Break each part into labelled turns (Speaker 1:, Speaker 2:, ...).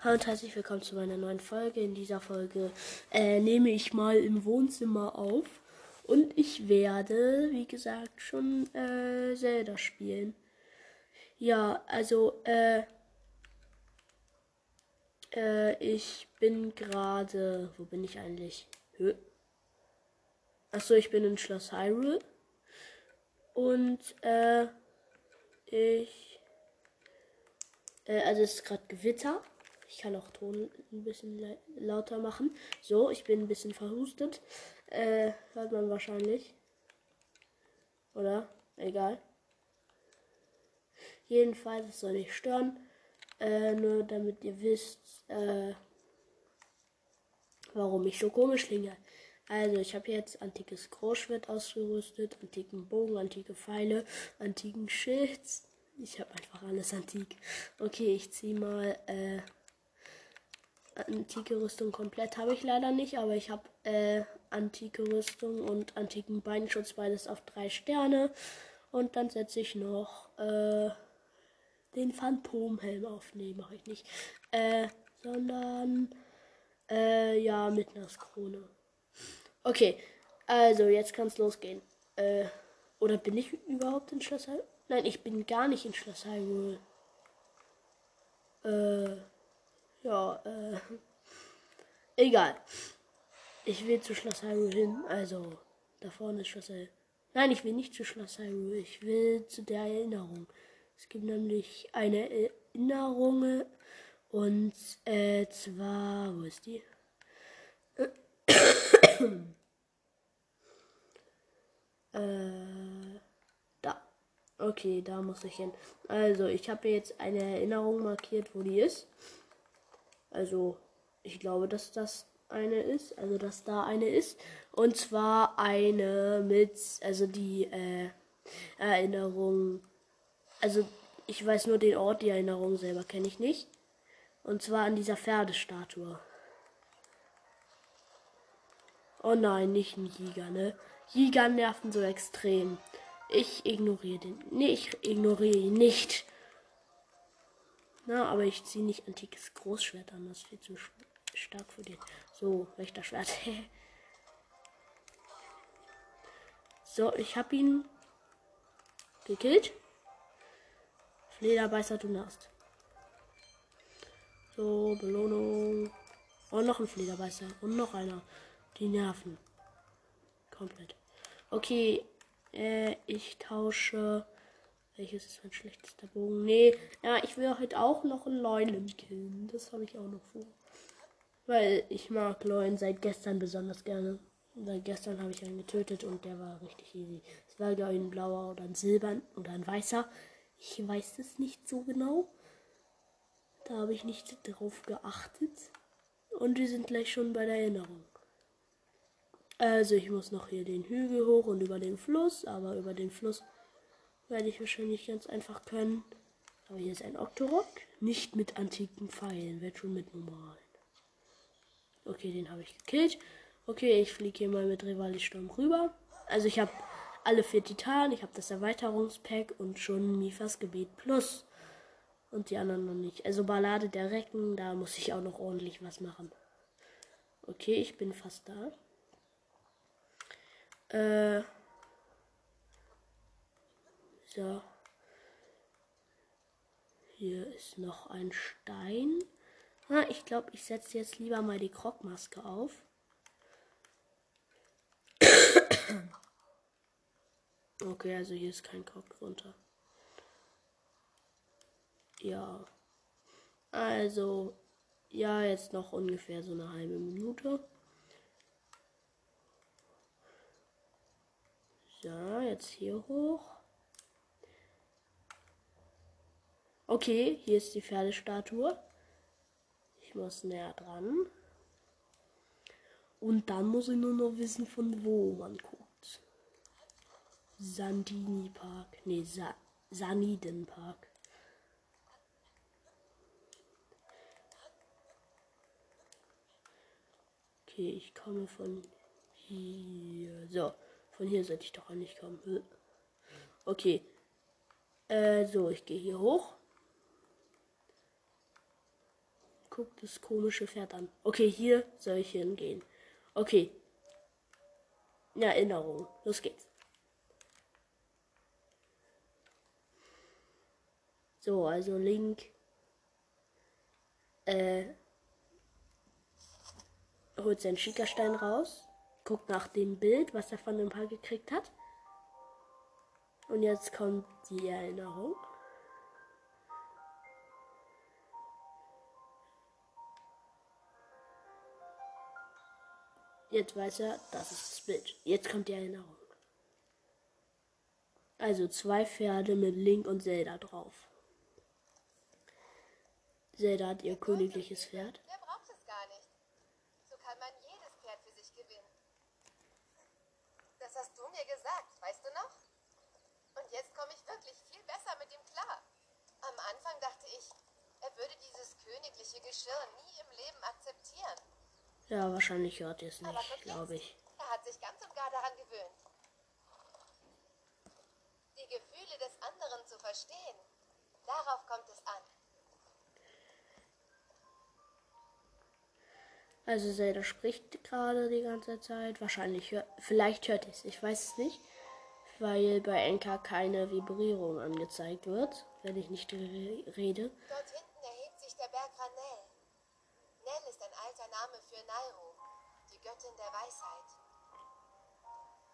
Speaker 1: Hallo und herzlich willkommen zu meiner neuen Folge. In dieser Folge äh, nehme ich mal im Wohnzimmer auf und ich werde, wie gesagt, schon äh, Zelda spielen. Ja, also äh, äh, ich bin gerade, wo bin ich eigentlich? Hö? Achso, ich bin in Schloss Hyrule und äh, ich, äh, also es ist gerade Gewitter. Ich kann auch Ton ein bisschen lauter machen. So, ich bin ein bisschen verhustet. Äh, hört man wahrscheinlich. Oder? Egal. Jedenfalls, es soll nicht stören. Äh, nur damit ihr wisst, äh, warum ich so komisch klinge. Also, ich habe jetzt antikes Großschwert ausgerüstet, antiken Bogen, antike Pfeile, antiken Schild. Ich habe einfach alles antik. Okay, ich ziehe mal äh, antike Rüstung komplett habe ich leider nicht, aber ich habe äh, antike Rüstung und antiken Beinschutz beides auf drei Sterne. Und dann setze ich noch äh, den Phantomhelm auf. Nee, mache ich nicht. Äh, sondern äh, ja, Krone. Okay, also jetzt kann es losgehen. Äh, oder bin ich überhaupt in Schloss? Nein, ich bin gar nicht in Schloss Hyrule. Äh. Ja, äh. Egal. Ich will zu Schloss Hyrule hin. Also, da vorne ist Schloss Hyrule. Nein, ich will nicht zu Schloss Hyrule. Ich will zu der Erinnerung. Es gibt nämlich eine Erinnerung. Und äh, zwar, wo ist die? äh, da. Okay, da muss ich hin. Also, ich habe jetzt eine Erinnerung markiert, wo die ist. Also, ich glaube, dass das eine ist, also dass da eine ist. Und zwar eine mit, also die äh, Erinnerung, also ich weiß nur den Ort, die Erinnerung selber kenne ich nicht. Und zwar an dieser Pferdestatue. Oh nein, nicht ein Jäger, ne? Jäger nerven so extrem. Ich ignoriere den. Nee, ich ignoriere ihn nicht. Na, aber ich ziehe nicht antikes Großschwert an. Das ist viel zu stark für den. So, Wächterschwert. so, ich habe ihn gekillt. Flederbeißer, du hast. So, Belohnung. Und noch ein Flederbeißer. Und noch einer. Die nerven. Komplett. Okay, äh, ich tausche welches ist mein schlechtester Bogen? Nee, ja, ich will heute auch noch einen Leunen killen. Das habe ich auch noch vor. Weil ich mag Leuen seit gestern besonders gerne. Seit gestern habe ich einen getötet und der war richtig easy. Es war, glaube ein blauer oder ein silbern oder ein weißer. Ich weiß es nicht so genau. Da habe ich nicht drauf geachtet. Und wir sind gleich schon bei der Erinnerung. Also ich muss noch hier den Hügel hoch und über den Fluss, aber über den Fluss werde ich wahrscheinlich ganz einfach können. Aber hier ist ein Octorok. Nicht mit antiken Pfeilen, wird schon mit normalen. Okay, den habe ich gekillt. Okay, ich fliege hier mal mit Rivali-Sturm rüber. Also ich habe alle vier Titanen, ich habe das Erweiterungspack und schon Mifas Gebet Plus. Und die anderen noch nicht. Also Ballade der Recken, da muss ich auch noch ordentlich was machen. Okay, ich bin fast da. Äh. So. Hier ist noch ein Stein. Ah, ich glaube, ich setze jetzt lieber mal die Krogmaske auf. Okay, also hier ist kein Krog drunter. Ja. Also, ja, jetzt noch ungefähr so eine halbe Minute. So, jetzt hier hoch. Okay, hier ist die Pferdestatue. Ich muss näher dran. Und dann muss ich nur noch wissen, von wo man guckt. Sandini Park. Nee, Sa Saniden Park. Okay, ich komme von hier. So, von hier sollte ich doch nicht kommen. Okay. Äh, so, ich gehe hier hoch. Guckt das komische Pferd an. Okay, hier soll ich hingehen. Okay. Erinnerung. Los geht's. So, also Link. Äh, holt seinen Schickerstein raus. Guckt nach dem Bild, was er von dem Paar gekriegt hat. Und jetzt kommt die Erinnerung. Jetzt weiß er, das ist das Bild. Jetzt kommt die Erinnerung. Also zwei Pferde mit Link und Zelda drauf. Zelda hat ihr königliches Pferd.
Speaker 2: Wer braucht es gar nicht? So kann man jedes Pferd für sich gewinnen. Das hast du mir gesagt, weißt du noch? Und jetzt komme ich wirklich viel besser mit ihm klar. Am Anfang dachte ich, er würde dieses königliche Geschirr nie im Leben akzeptieren.
Speaker 1: Ja, wahrscheinlich hört ihr es nicht, glaube ich.
Speaker 2: Er hat sich ganz und gar daran gewöhnt. Die Gefühle des anderen zu verstehen, darauf kommt es an.
Speaker 1: Also Zelda spricht gerade die ganze Zeit. Wahrscheinlich hört, vielleicht hört ihr es. Ich weiß es nicht, weil bei Enka keine Vibrierung angezeigt wird, wenn ich nicht re rede.
Speaker 2: Dort hinten erhebt sich der Berg Ranel. Nell ist ein alter Name für Nairo, die Göttin der Weisheit.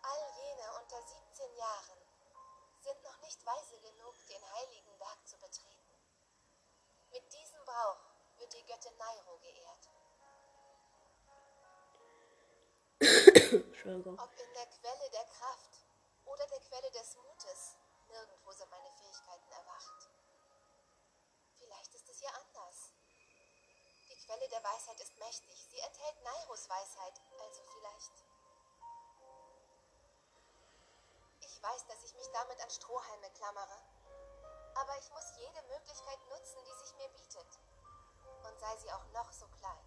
Speaker 2: All jene unter 17 Jahren sind noch nicht weise genug, den heiligen Berg zu betreten. Mit diesem Brauch wird die Göttin Nairo geehrt. Ob in der Quelle der Kraft oder der Quelle des Mutes, nirgendwo sind meine Fähigkeiten erwacht. Vielleicht ist es hier anders. Die Quelle der Weisheit ist mächtig. Sie enthält Nairos Weisheit, also vielleicht. Ich weiß, dass ich mich damit an Strohhalme klammere. Aber ich muss jede Möglichkeit nutzen, die sich mir bietet. Und sei sie auch noch so klein.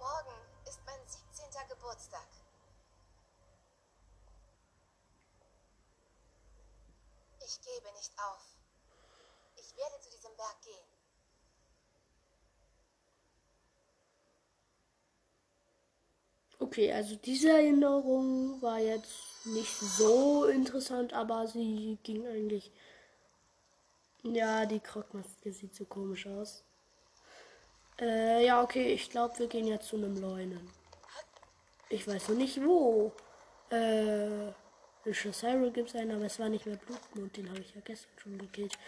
Speaker 2: Morgen ist mein 17. Geburtstag. Ich gebe nicht auf. Ich werde zu diesem Berg gehen.
Speaker 1: Okay, also diese Erinnerung war jetzt nicht so interessant, aber sie ging eigentlich. Ja, die Krogmaske sieht so komisch aus. Äh, ja, okay, ich glaube, wir gehen jetzt zu einem Leunen. Ich weiß noch nicht wo. Äh, in Shosiro gibt es einen, aber es war nicht mehr Blutmond, den habe ich ja gestern schon gekillt.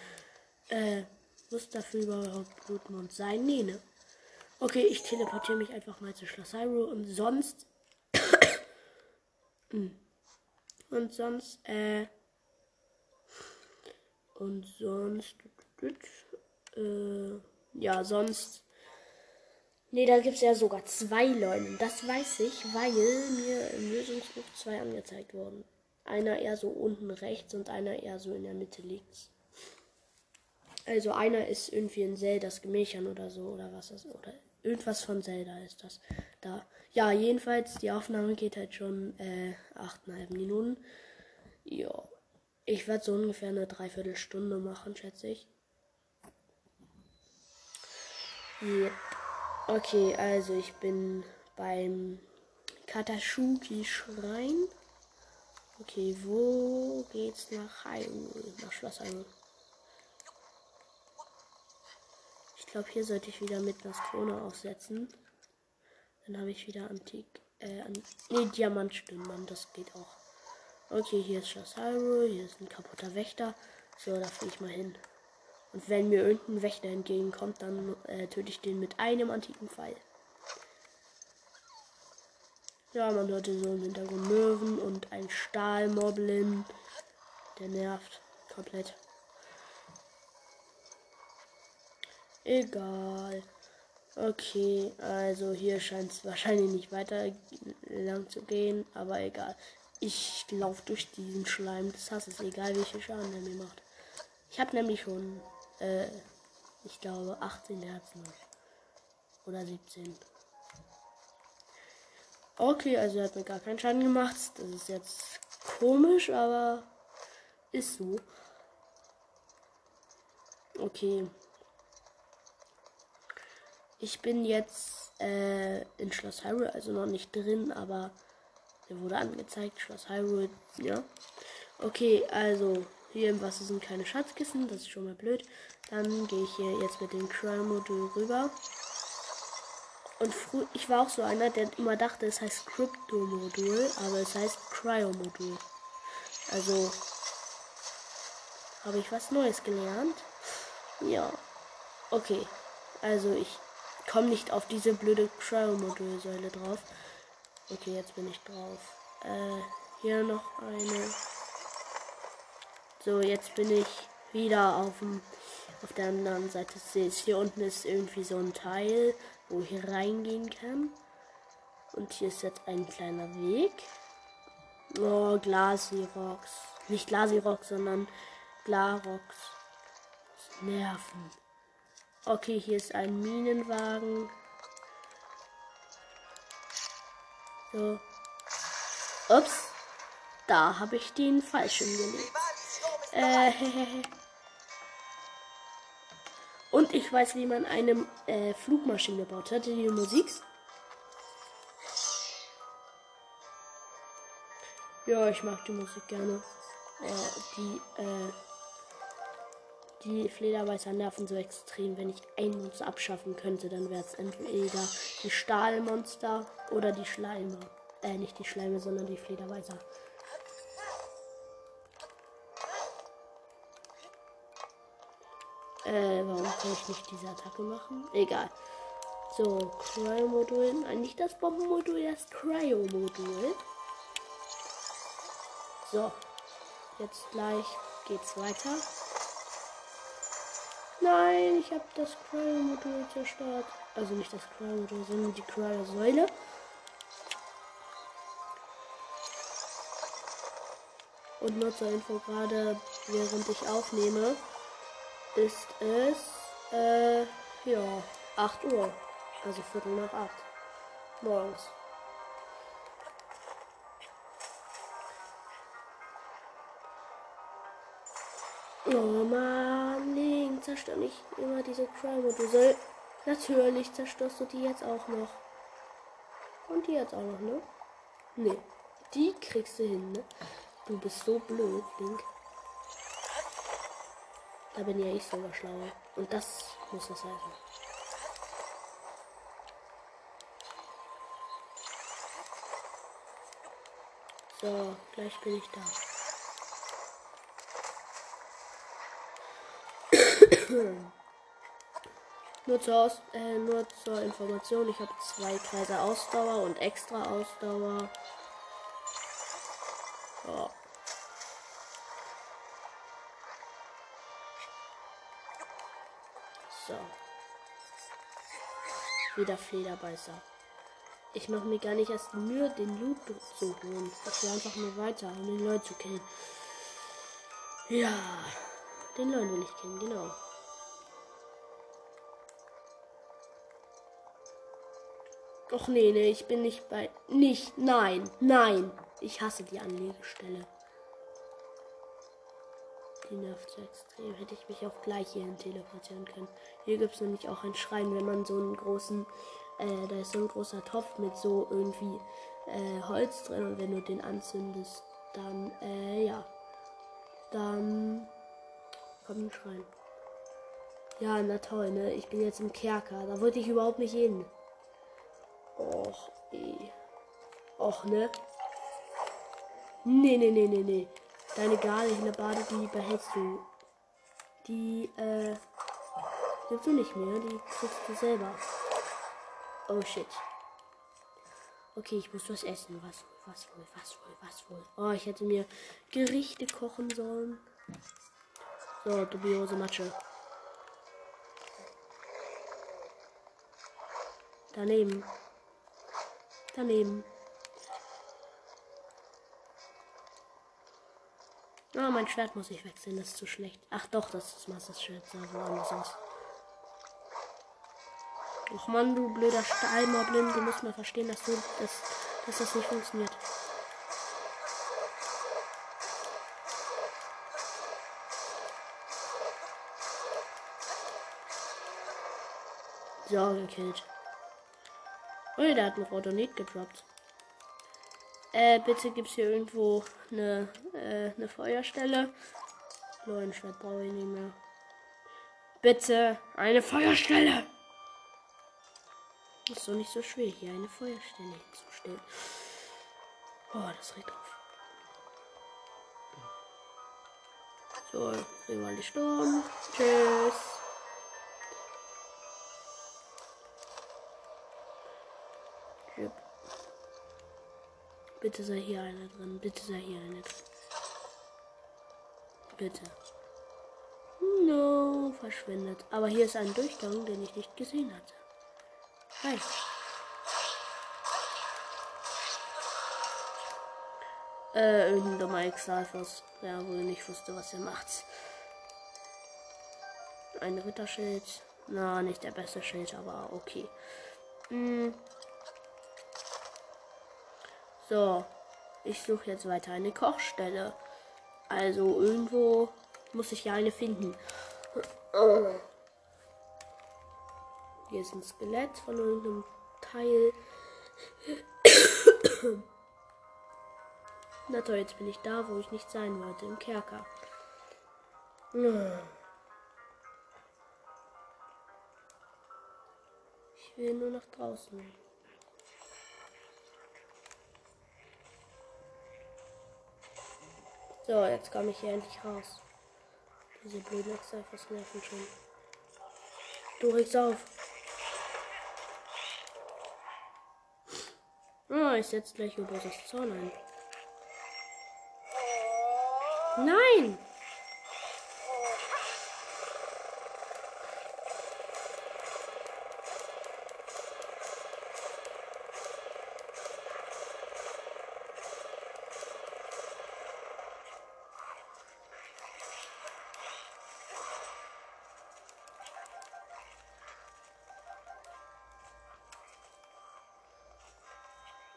Speaker 1: Äh, muss dafür überhaupt Blutmond sein? Nee, ne? Okay, ich teleportiere mich einfach mal zu Schloss Hyrule und sonst. Hm. und sonst, äh. Und sonst. Äh, ja, sonst. Nee, da gibt es ja sogar zwei Leunen. Das weiß ich, weil mir im Lösungsbuch zwei angezeigt wurden. Einer eher so unten rechts und einer eher so in der Mitte links. Also einer ist irgendwie in Zeldas Gemächern oder so oder was das oder irgendwas von Zelda ist das da. Ja, jedenfalls die Aufnahme geht halt schon äh, 8,5 Minuten. Ja, ich werde so ungefähr eine Dreiviertelstunde machen, schätze ich. Ja. Okay, also ich bin beim Katashuki Schrein. Okay, wo geht's nach Hyrule? Nach Schloss Hyrule. Ich glaube, hier sollte ich wieder mit das Krone aufsetzen. Dann habe ich wieder Antik. Äh, nee, Diamantstimmen, das geht auch. Okay, hier ist Schloss Hyrule, hier ist ein kaputter Wächter. So, da fliege ich mal hin. Und wenn mir irgendein Wächter entgegenkommt, dann äh, töte ich den mit einem antiken Pfeil. Ja, man hörte so im Hintergrund Möwen und ein Stahlmoblin. Der nervt komplett. Egal. Okay, also hier scheint es wahrscheinlich nicht weiter lang zu gehen, aber egal. Ich laufe durch diesen Schleim des Hasses, egal welche Schaden er mir macht. Ich habe nämlich schon, äh, ich glaube, 18 Herzen. Oder 17. Okay, also er hat mir gar keinen Schaden gemacht. Das ist jetzt komisch, aber ist so. Okay, Ich bin jetzt äh, in Schloss Hyrule, also noch nicht drin, aber mir wurde angezeigt, Schloss Hyrule, ja. Okay, also hier im Wasser sind keine Schatzkissen, das ist schon mal blöd. Dann gehe ich hier jetzt mit dem Cryo-Modul rüber. Und früh, ich war auch so einer, der immer dachte, es heißt Crypto-Modul, aber es heißt Cryo-Modul. Also habe ich was Neues gelernt. Ja. Okay. Also ich komme nicht auf diese blöde Cryo-Modulsäule drauf. Okay, jetzt bin ich drauf. Äh, hier noch eine. So, jetzt bin ich wieder auf dem auf der anderen Seite des Sees. Hier unten ist irgendwie so ein Teil, wo ich reingehen kann. Und hier ist jetzt ein kleiner Weg. Oh, Glasirox. Nicht Glasirox, sondern Glarox. Nerven. Okay, hier ist ein Minenwagen. So. Ups. Da habe ich den falschen gelegt. Äh, Und ich weiß, wie man eine äh, Flugmaschine baut. Hört ihr die Musik? Ja, ich mag die Musik gerne. Äh, die, äh, die Flederweißer nerven so extrem. Wenn ich ein Monster abschaffen könnte, dann wäre es entweder die Stahlmonster oder die Schleime. Äh, nicht die Schleime, sondern die Flederweißer. Äh, warum kann ich nicht diese Attacke machen? Egal. So, Cryo-Modul. Nein, nicht das Bombenmodul, das Cryo-Modul. So. Jetzt gleich geht's weiter. Nein, ich habe das Cryo-Modul zerstört. Also nicht das Cryo-Modul, sondern die Cryo-Säule. Und nur zur Info gerade, während ich aufnehme, ist es, äh, ja, 8 Uhr. Also Viertel nach 8 morgens. Oh Mann, Link, zerstör nicht immer diese Crime-Module. Natürlich zerstörst du die jetzt auch noch. Und die jetzt auch noch, ne? Ne, die kriegst du hin, ne? Du bist so blöd, Link. Da bin ja ich sogar schlauer. Und das muss es heißen. So, gleich bin ich da. Nur, zur Aus äh, nur zur Information, ich habe zwei Kreise Ausdauer und extra Ausdauer. Ja. So. Wieder Flederbeißer. Ich mache mir gar nicht erst Mühe, den Loot zu holen. Ich will einfach nur weiter, um den Leuten zu killen. Ja, den Leuten will ich killen, genau. Och nee, nee, ich bin nicht bei. Nicht, nein, nein. Ich hasse die Anlegestelle. Die nervt so extrem. Hätte ich mich auch gleich hierhin teleportieren können. Hier gibt es nämlich auch ein Schrein, wenn man so einen großen, äh, da ist so ein großer Topf mit so irgendwie äh, Holz drin und wenn du den anzündest, dann, äh, ja, dann kommt ein Schrein. Ja, na toll, ne? Ich bin jetzt im Kerker. Da wollte ich überhaupt nicht hin. Och, eh. Och, ne? Nee, nee, nee, nee, nee. Deine Gale in der Bade, die behältst du. Die, äh, nimmst du nicht mehr. Die kriegst du selber. Oh shit. Okay, ich muss was essen. Was was wohl, was wohl, was wohl. Oh, ich hätte mir Gerichte kochen sollen. So, dubiose Matsche. Daneben. Daneben. Ah, mein Schwert muss ich wechseln, das ist zu schlecht. Ach doch, das ist Masters Schwert, sah woanders aus. Och Mann, du blöder Stahlmoblin, du musst mal verstehen, dass du dass, dass das nicht funktioniert. So, gekillt. Oh, der hat einen Rotonit gedroppt. Äh, bitte gibt's hier irgendwo eine, äh, eine Feuerstelle. Neuen Schwert brauche ich nicht mehr. Bitte, eine Feuerstelle! Ist doch nicht so schwer, hier eine Feuerstelle hinzustellen. Oh, das regt auf. So, Rivali Sturm. Tschüss. Yep. Bitte sei hier einer drin. Bitte sei hier einer drin. Bitte. No, verschwindet. Aber hier ist ein Durchgang, den ich nicht gesehen hatte. Hi. Äh, irgendein dummer Exalfos, der wohl nicht wusste, was er macht. Ein Ritterschild. Na, nicht der beste Schild, aber okay. Hm. So, ich suche jetzt weiter eine Kochstelle. Also irgendwo muss ich ja eine finden. Hier ist ein Skelett von irgendeinem Teil. Na toll, jetzt bin ich da, wo ich nicht sein wollte, im Kerker. Ich will nur nach draußen. So, jetzt komme ich hier endlich raus. Diese blöden Exalfos nerven schon. Du regst auf. Ah, ich setze gleich über das Zorn ein. Nein!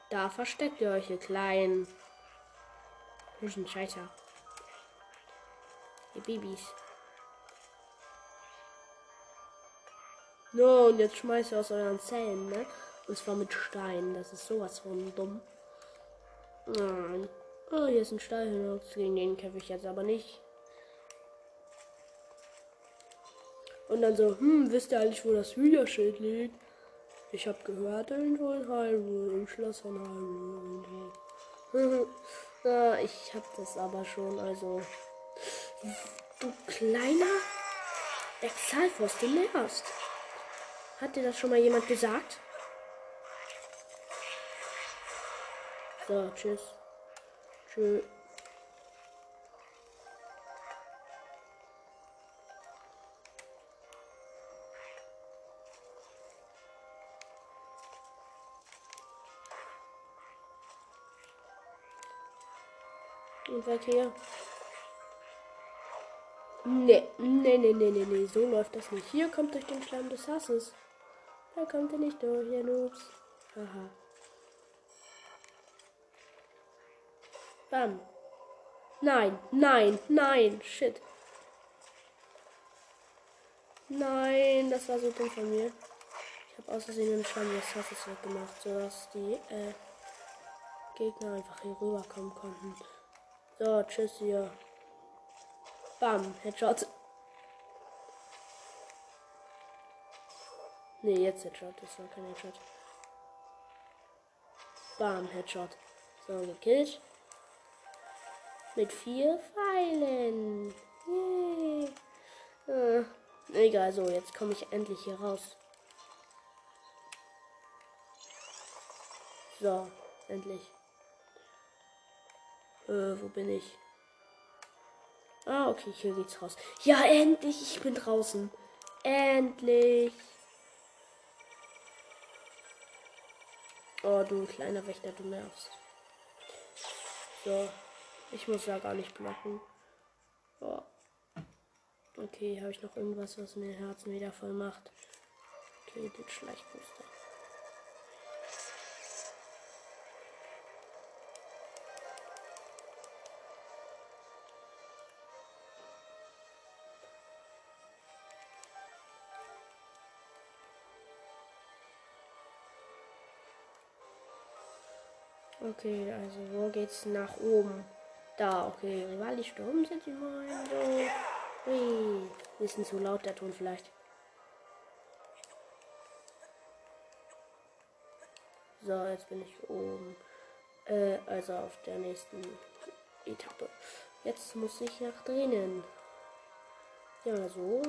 Speaker 1: Da versteckt ihr euch, ihr kleinen. Huschen Scheißer. Ihr Babys. No, und jetzt schmeißt ihr aus euren Zellen, ne? Und zwar mit Stein. Das ist sowas von dumm. Nein. Oh, hier ist ein Stallhühner. Gegen den kämpfe ich jetzt aber nicht. Und dann so, hm, wisst ihr eigentlich, wo das Hühnerschild liegt? Ich habe gehört, irgendwo in Hyrule, im Schloss von Hyrule. ja, ich habe das aber schon, also. Du kleiner Exalfos, du nervst. Hat dir das schon mal jemand gesagt? So, tschüss. Tschüss. Und weiter hier. Nee, nee, nee, nee, nee, nee, so läuft das nicht. Hier kommt durch den Schlamm des Hasses. Da kommt ihr nicht durch, ihr Noobs. Haha. Bam. Nein, nein, nein, shit. Nein, das war so dumm von mir. Ich habe aus Versehen den Schlamm des Hasses weggemacht, sodass die äh, Gegner einfach hier rüberkommen konnten. So, tschüss hier. Bam, Headshot. Nee, jetzt Headshot. Das war kein Headshot. Bam, Headshot. So, gekillt. Mit vier Pfeilen. Yay. Äh, egal, so, jetzt komme ich endlich hier raus. So, endlich. Äh, wo bin ich? Ah, okay, hier geht's raus. Ja, endlich, ich bin draußen. Endlich. Oh, du kleiner Wächter, du nervst. So, ich muss da gar nicht blocken. Oh. Okay, habe ich noch irgendwas, was mir Herzen wieder voll macht? Okay, den Schleichbooster. Okay, also wo geht's nach oben? Da, okay. Rivali Sturm sind sie mal so. Hui. Bisschen zu laut der Ton vielleicht. So, jetzt bin ich oben. Äh, also auf der nächsten Etappe. Jetzt muss ich nach drinnen. Ja, so.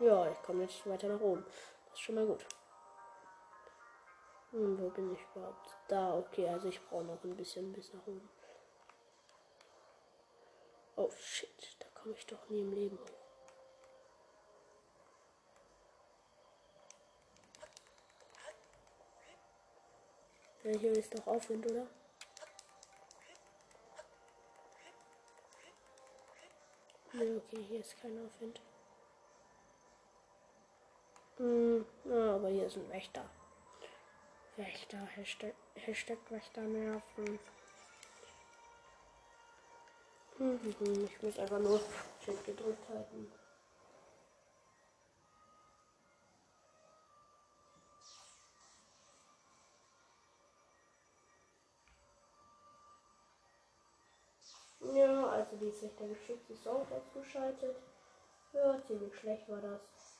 Speaker 1: Ja, ich komme jetzt weiter nach oben. Das ist schon mal gut. Hm, wo bin ich überhaupt? Da, okay, also ich brauche noch ein bisschen bis nach oben. Oh shit, da komme ich doch nie im Leben hoch. Ja, hier ist doch Aufwind, oder? Nee, okay, hier ist kein Aufwind. Hm, aber hier ist ein Wächter. Wächter, Hashtag, Hashtag Wächter nerven. Hm, ich muss einfach nur Shit gedrückt halten. Ja, also die Sicht der Geschütze ist auch ausgeschaltet. Ja, ziemlich schlecht war das.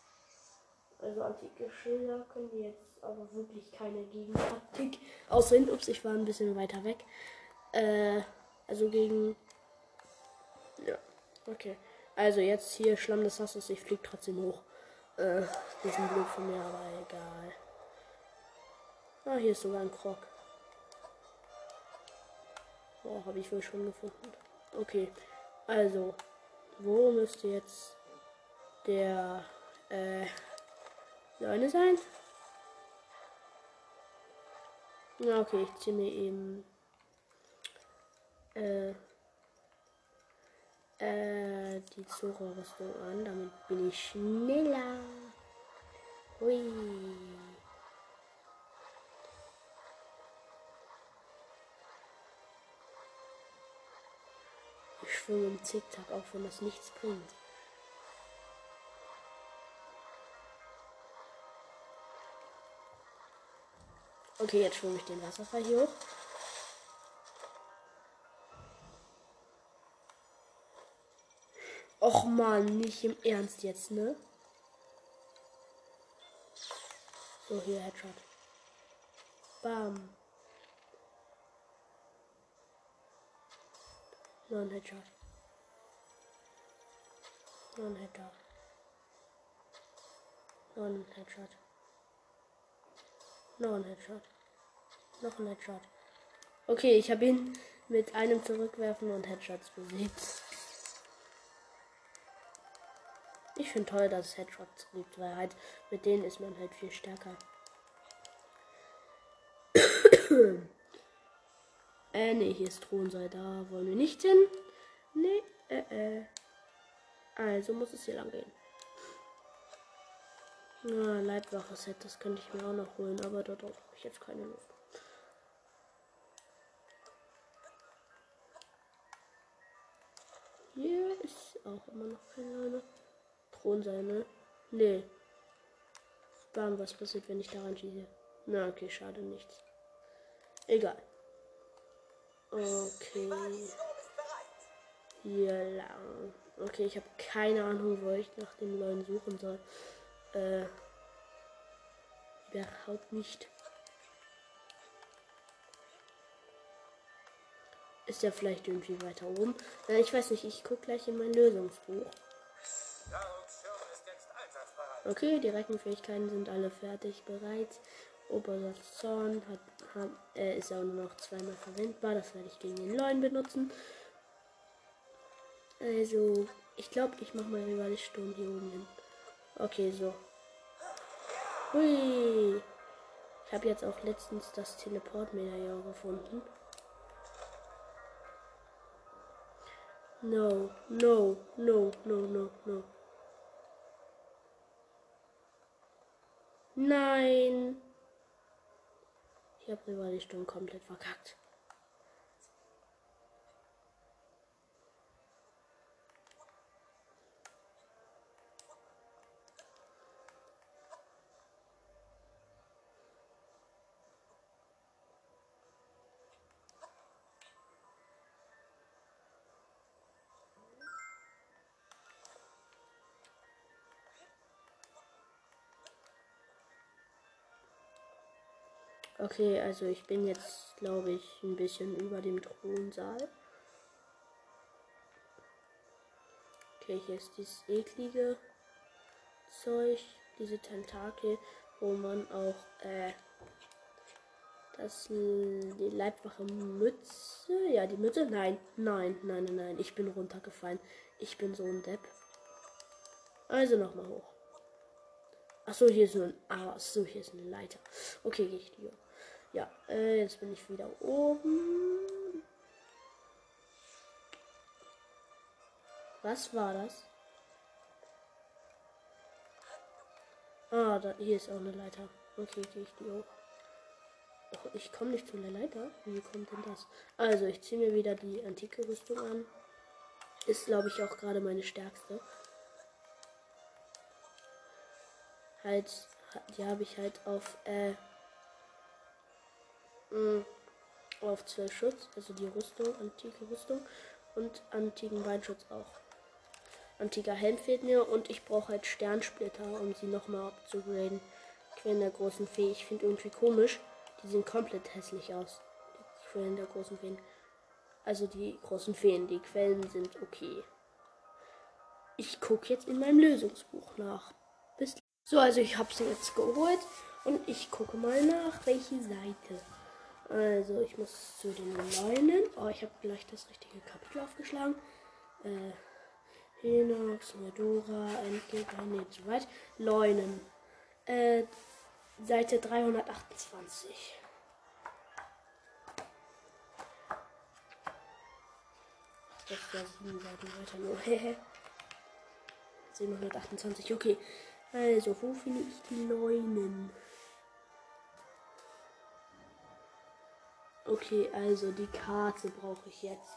Speaker 1: Also antike Schilder können wir jetzt aber wirklich keine Gegentaktik aussehen. Ups, ich war ein bisschen weiter weg. Äh, also gegen. Ja, okay. Also jetzt hier Schlamm des Hasses, ich fliege trotzdem hoch. Äh, bisschen blöd von mir, aber egal. Ah, hier ist sogar ein Krog. Oh, habe ich wohl schon gefunden. Okay, also, wo müsste jetzt der äh, Leune sein? Ja, okay, ich ziehe mir eben äh, äh, die Zora-Rüstung an. Damit bin ich schneller. Hui. Ich schwimme im Zickzack, auch wenn das nichts bringt. Okay, jetzt schwimme ich den Wasserfall hier hoch. Och man, nicht im Ernst jetzt, ne? So, hier Headshot. Bam. Noch ein Headshot. Ein Headshot. Ein Headshot. Noch ein Headshot. Noch ein Headshot. Okay, ich habe ihn mit einem Zurückwerfen und Headshots besiegt. Ich finde toll, dass es Headshots gibt, weil halt mit denen ist man halt viel stärker. äh, nee, hier ist Thronsaal, da wollen wir nicht hin. Nee, äh, äh. Also muss es hier lang gehen. Ja, Leibwache-Set, das könnte ich mir auch noch holen, aber dort habe ich jetzt keine Lust. Hier ist auch immer noch keine Thronsaal, ne? Nee. Bam, was passiert, wenn ich daran schieße? Na, okay, schade, nichts. Egal. Okay. Hier lang. Okay, ich habe keine Ahnung, wo ich nach dem neuen suchen soll. Äh. Überhaupt nicht. Ist er vielleicht irgendwie weiter oben? Nein, ich weiß nicht. Ich gucke gleich in mein Lösungsbuch. Okay, die Reckenfähigkeiten sind alle fertig bereit. Obersatz Zorn hat, hat, äh, ist auch nur noch zweimal verwendbar. Das werde ich gegen den Leuen benutzen. Also, ich glaube, ich mache mal Rivales Sturm hier oben hin. Okay, so. Hui. Ich habe jetzt auch letztens das Teleport-Medaillon gefunden. No, no, no, no, no, no. Nein. Ich habe die Stunde komplett verkackt. Okay, also ich bin jetzt, glaube ich, ein bisschen über dem Thronsaal. Okay, hier ist dieses eklige Zeug, diese Tentakel, wo man auch äh, das die Leibwache Mütze, ja die Mütze, nein, nein, nein, nein, nein, ich bin runtergefallen. Ich bin so ein Depp. Also nochmal hoch. Achso, hier ist nur ein. Ah, so, hier ist eine Leiter. Okay, gehe ich hier. Ja, äh, jetzt bin ich wieder oben. Was war das? Ah, da, hier ist auch eine Leiter. Okay, gehe ich die hoch. Oh, ich komme nicht zu der Leiter. Wie kommt denn das? Also, ich ziehe mir wieder die antike Rüstung an. Ist, glaube ich, auch gerade meine stärkste. Halt, die habe ich halt auf, äh, mh, mm, auf 12 Schutz, also die Rüstung, antike Rüstung und antiken Beinschutz auch. Antiker Helm fehlt mir und ich brauche halt Sternsplitter, um sie nochmal abzugraden. Quellen der großen Fee. Ich finde irgendwie komisch. Die sehen komplett hässlich aus. Die Quellen der großen Feen. Also die großen Feen. Die Quellen sind okay. Ich gucke jetzt in meinem Lösungsbuch nach. Bis so, also ich habe sie jetzt geholt und ich gucke mal nach, welche Seite. Also ich muss zu den Leunen. Oh, ich habe gleich das richtige Kapitel aufgeschlagen. Äh, Hinox, Medora, Endgegner, nee, zu weit. Leunen. Äh, Seite 328. Das ist ja sieben Seiten weiter nur. 728, okay. Also, wo finde ich die Leunen? Okay, also die Karte brauche ich jetzt.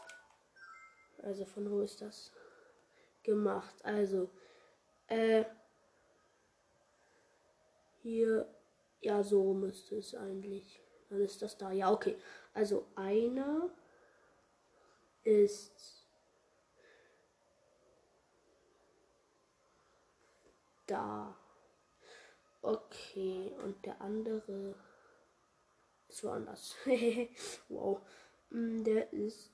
Speaker 1: Also von wo ist das gemacht? Also, äh, hier ja, so müsste es eigentlich. Dann ist das da. Ja, okay. Also einer ist da. Okay, und der andere ist woanders. wow. Mm, der ist.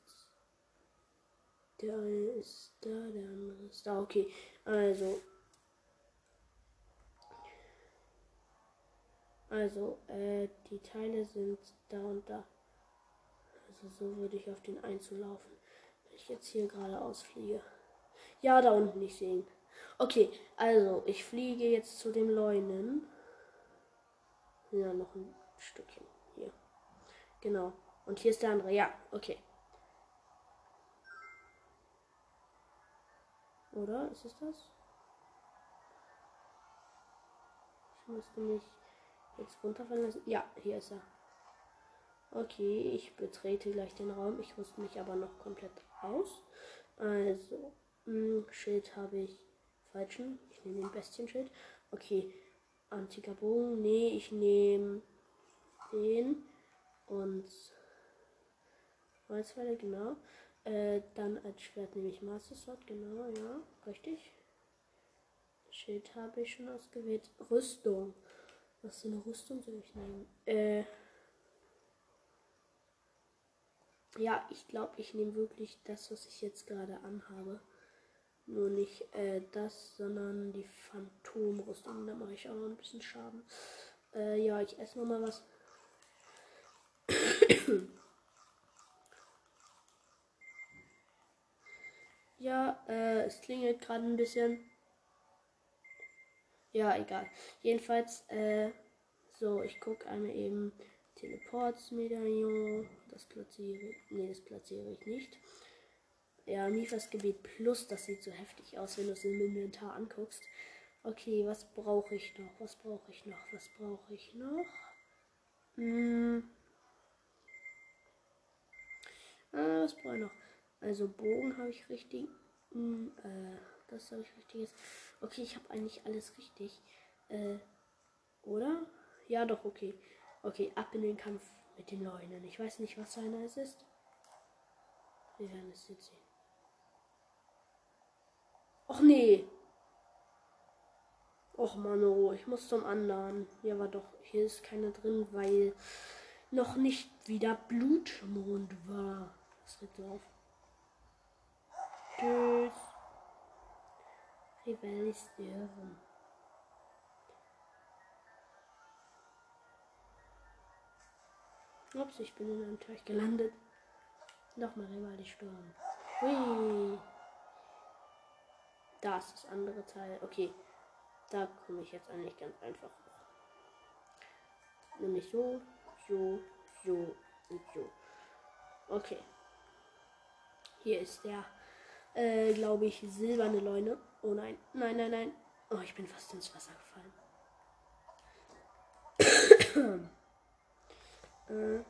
Speaker 1: Der ist da, der andere ist da. Okay, also Also, äh, die Teile sind da und da. Also so würde ich auf den einzulaufen. Wenn ich jetzt hier geradeaus fliege. Ja, da unten nicht sehen. Okay, also ich fliege jetzt zu den Leunen. Ja, noch ein Stückchen. Genau. Und hier ist der andere. Ja, okay. Oder? Ist es das? Ich müsste mich Jetzt runterfallen lassen. Ja, hier ist er. Okay, ich betrete gleich den Raum. Ich rüste mich aber noch komplett aus. Also, mh, hm, Schild habe ich falschen. Ich nehme den Bestienschild. Okay, antiker Bogen. Nee, ich nehme den und Holzpfeile, genau. Äh, dann als Schwert nehme ich Master Sword, genau, ja, richtig. Schild habe ich schon ausgewählt. Rüstung. Was für eine Rüstung soll ich nehmen? Äh. Ja, ich glaube, ich nehme wirklich das, was ich jetzt gerade anhabe. Nur nicht äh, das, sondern die Phantomrüstung. Da mache ich auch noch ein bisschen Schaden. Äh, ja, ich esse noch mal was. ja, äh, es klingelt gerade ein bisschen. Ja, egal. Jedenfalls, äh, so, ich gucke einmal eben Teleports-Medaillon. Das platziere ich. Nee, das platziere ich nicht. Ja, Mifas Gebet plus, das sieht so heftig aus, wenn du es im Inventar anguckst. Okay, was brauche ich noch? Was brauche ich noch? Was brauche ich noch? Hm. Ah, was brauche ich noch? Also Bogen habe ich richtig. Hm, äh, das habe ich richtiges. Okay, ich habe eigentlich alles richtig. Äh, oder? Ja, doch, okay. Okay, ab in den Kampf mit den Leunen. Ich weiß nicht, was seiner es ist. Wir werden es jetzt sehen. Och nee. Och Mano, ich muss zum anderen. Hier war doch, hier ist keine drin, weil noch nicht wieder Blutmond war. Das regt so auf. Tschüss. Rivell ist sterben. Ups, ich bin in einem Teich gelandet. Nochmal Rivell Sturm. Hui. Da ist das andere Teil. Okay. Da komme ich jetzt eigentlich ganz einfach hoch. Nämlich so, so, so und so. Okay. Hier ist der, äh, glaube ich, silberne Leune. Oh nein, nein, nein, nein. Oh, ich bin fast ins Wasser gefallen. äh,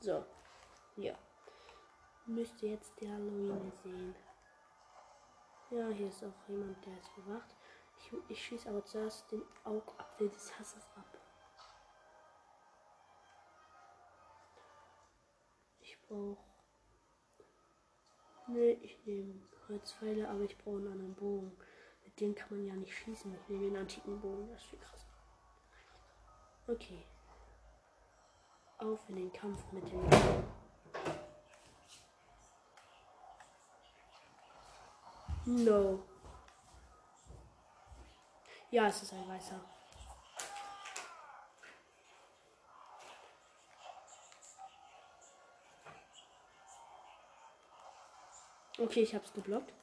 Speaker 1: so. Ja. Müsste jetzt der Leune sehen. Ja, hier ist auch jemand, der ist bewacht. Ich, ich schieße aber zuerst den Augapfel des Hasses ab. Ich brauche. Ne, ich nehme Holzpfeile, aber ich brauche einen anderen Bogen. Mit dem kann man ja nicht schießen. Ich nehme den antiken Bogen, das ist viel krasser. Okay. Auf in den Kampf mit dem. No. Ja, es ist ein weißer. Okay, ich hab's geblockt.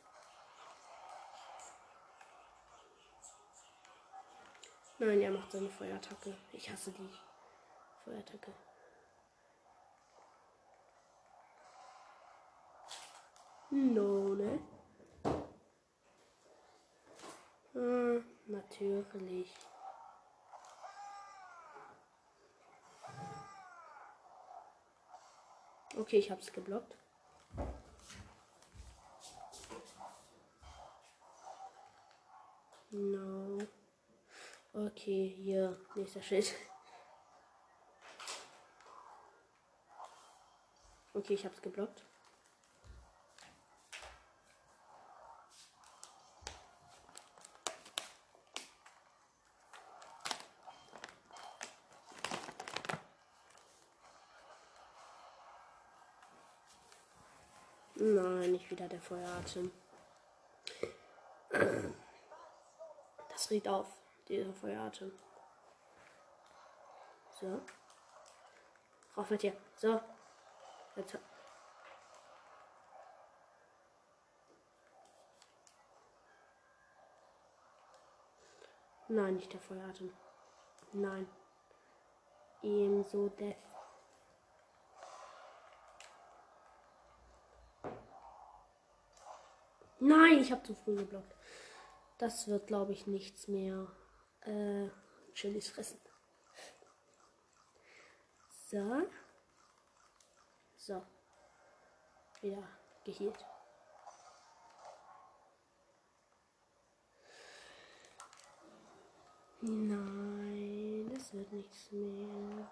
Speaker 1: Nein, er macht seine Feuerattacke. Ich hasse die Feuerattacke. No, ne? Hm, natürlich. Okay, ich hab's geblockt. No. Okay, hier, nächster Schild. Okay, ich hab's geblockt. Nein, nicht wieder der Feueratem. Regt auf, dieser Feueratem. So. Rauf mit dir. So. Jetzt. Nein, nicht der Feueratem. Nein. Ebenso Death. Nein, ich habe zu früh geblockt. Das wird, glaube ich, nichts mehr. Äh, Chilis fressen. So. So. Wieder geheilt. Nein, das wird nichts mehr.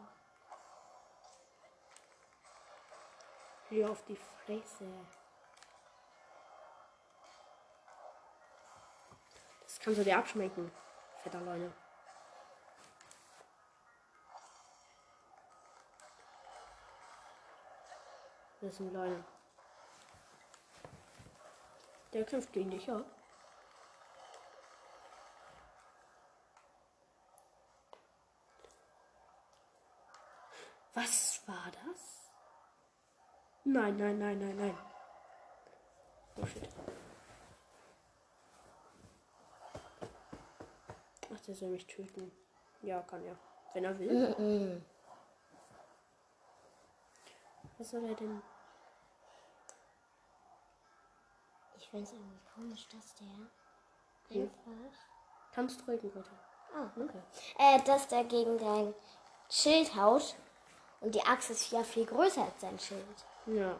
Speaker 1: Hier auf die Fresse. Das kannst du dir abschmecken, fetter Leute. Das sind Leute. Der kämpft gegen dich, ja. Was war das? Nein, nein, nein, nein, nein. Oh shit. Ach, der soll mich töten. Ja, kann er. Wenn er will. Was soll er denn?
Speaker 3: Ich finde es irgendwie komisch, dass der
Speaker 1: Ja.
Speaker 3: einfach.
Speaker 1: Kannst drücken, bitte.
Speaker 3: Ah, okay. Äh, dass der gegen dein Schild haut und die Axt ist ja viel größer als sein Schild.
Speaker 1: Ja.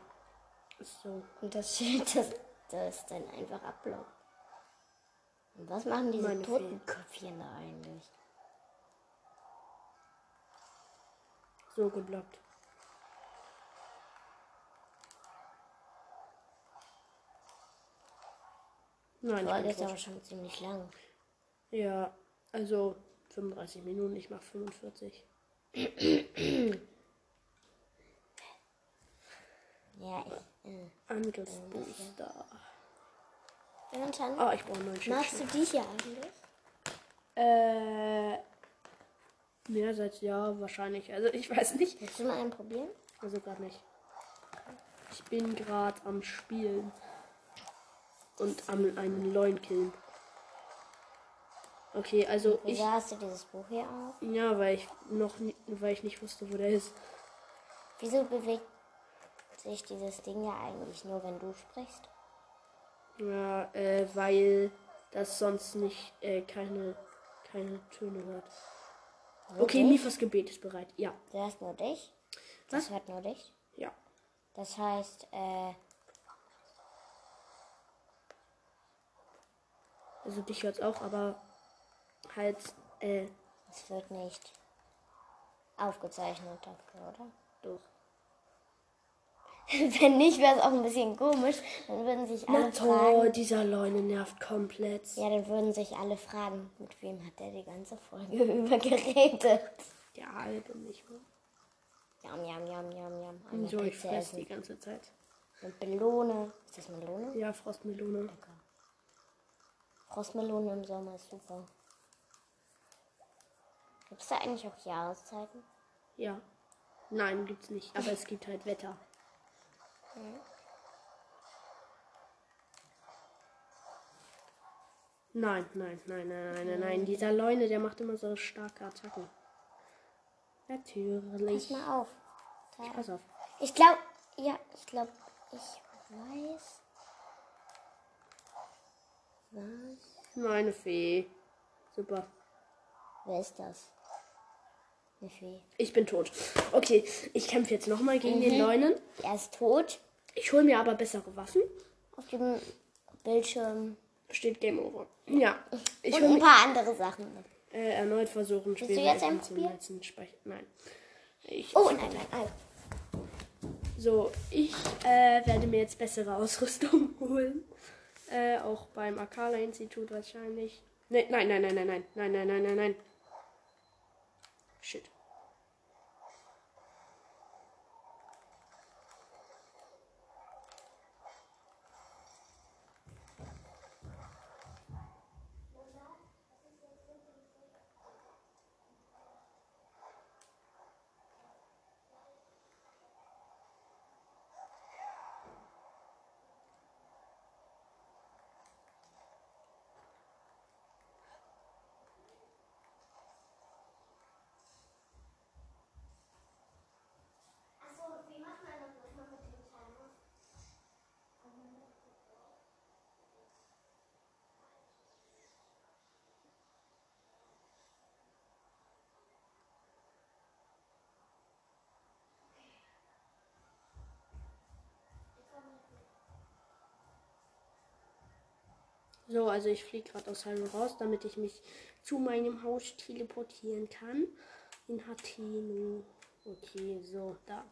Speaker 1: Ist so.
Speaker 3: Und das Schild, das, das dann einfach abblockt. Und was machen diese
Speaker 1: Meine
Speaker 3: Totenköpfchen da eigentlich?
Speaker 1: So geblockt. Nein,
Speaker 3: Boah,
Speaker 1: bin
Speaker 3: ist aber schon ziemlich lang.
Speaker 1: Ja, Also 35 Minuten, ich mache 45.
Speaker 3: Ja, ich. Äh.
Speaker 1: Angriffsbooster.
Speaker 3: Jonathan,
Speaker 1: Ah, ich brauche einen neuen Schild.
Speaker 3: magst du die hier eigentlich?
Speaker 1: Äh. Mehrsatz, ja, wahrscheinlich. Also ich weiß nicht.
Speaker 3: Willst du mal einen probieren?
Speaker 1: Also gerade nicht. Ich bin gerade am Spielen. Und am einen Leuen killen. Okay, also ich.
Speaker 3: Wieso hast du dieses Buch hier auf?
Speaker 1: Ja, weil ich noch nie, weil ich nicht wusste, wo der ist.
Speaker 3: Wieso bewegt sich dieses Ding ja eigentlich nur, wenn du sprichst?
Speaker 1: Ja, äh, weil das sonst nicht äh, keine, keine Töne hört. Okay,
Speaker 3: Wirklich?
Speaker 1: Mifas Gebet ist bereit. Ja.
Speaker 3: Du hörst nur dich? Das
Speaker 1: Was?
Speaker 3: hört nur dich?
Speaker 1: Ja.
Speaker 3: Das heißt, äh,
Speaker 1: Also dich hört's auch, aber halt, äh,
Speaker 3: es wird nicht aufgezeichnet dafür, oder?
Speaker 1: doch.
Speaker 3: Wenn nicht, wäre es auch ein bisschen komisch. Dann würden sich alle
Speaker 1: Na toll,
Speaker 3: fragen.
Speaker 1: dieser Leune nervt komplett.
Speaker 3: Ja, dann würden sich alle fragen, mit wem hat der die ganze Folge über geredet?
Speaker 1: Der halbe nicht mehr.
Speaker 3: Jam, jam, jam, jam, jam. Eine
Speaker 1: So, ich fress die ganze Zeit.
Speaker 3: Und Melone. Ist das Melone?
Speaker 1: Ja, Frostmelone.
Speaker 3: Lecker. Frostmelone im Sommer ist super. Gibt es da eigentlich auch Jahreszeiten?
Speaker 1: Ja. Nein, gibt's nicht. Aber es gibt halt Wetter. Nein, nein, nein, nein, nein, nein, nein. Dieser Leune, der macht immer so starke Attacken. Natürlich.
Speaker 3: Pass mal auf. Da.
Speaker 1: Pass auf.
Speaker 3: Ich glaube, ja, ich glaube, ich weiß. Was?
Speaker 1: Meine Fee. Super.
Speaker 3: Wer ist das? Eine Fee.
Speaker 1: Ich bin tot. Okay, ich kämpfe jetzt nochmal gegen den Leunen.
Speaker 3: Er ist tot.
Speaker 1: Ich hole mir aber bessere Waffen.
Speaker 3: Auf dem Bildschirm.
Speaker 1: Steht Game Over. Ja. Ich
Speaker 3: Und ein paar andere Sachen.
Speaker 1: äh, erneut versuchen, Spiel
Speaker 3: du jetzt
Speaker 1: letzten Speicher. Nein. Ich,
Speaker 3: Oh, nein, nein, nein.
Speaker 1: So, ich äh, werde mir jetzt bessere Ausrüstung holen. Äh, auch beim Akala-Institut wahrscheinlich. Nee, nein, nein, nein, nein, nein, nein, nein, nein, nein, nein. Shit. So, also ich fliege gerade aus Hyrule raus, damit ich mich zu meinem Haus teleportieren kann. In Hateno. Okay, so, da.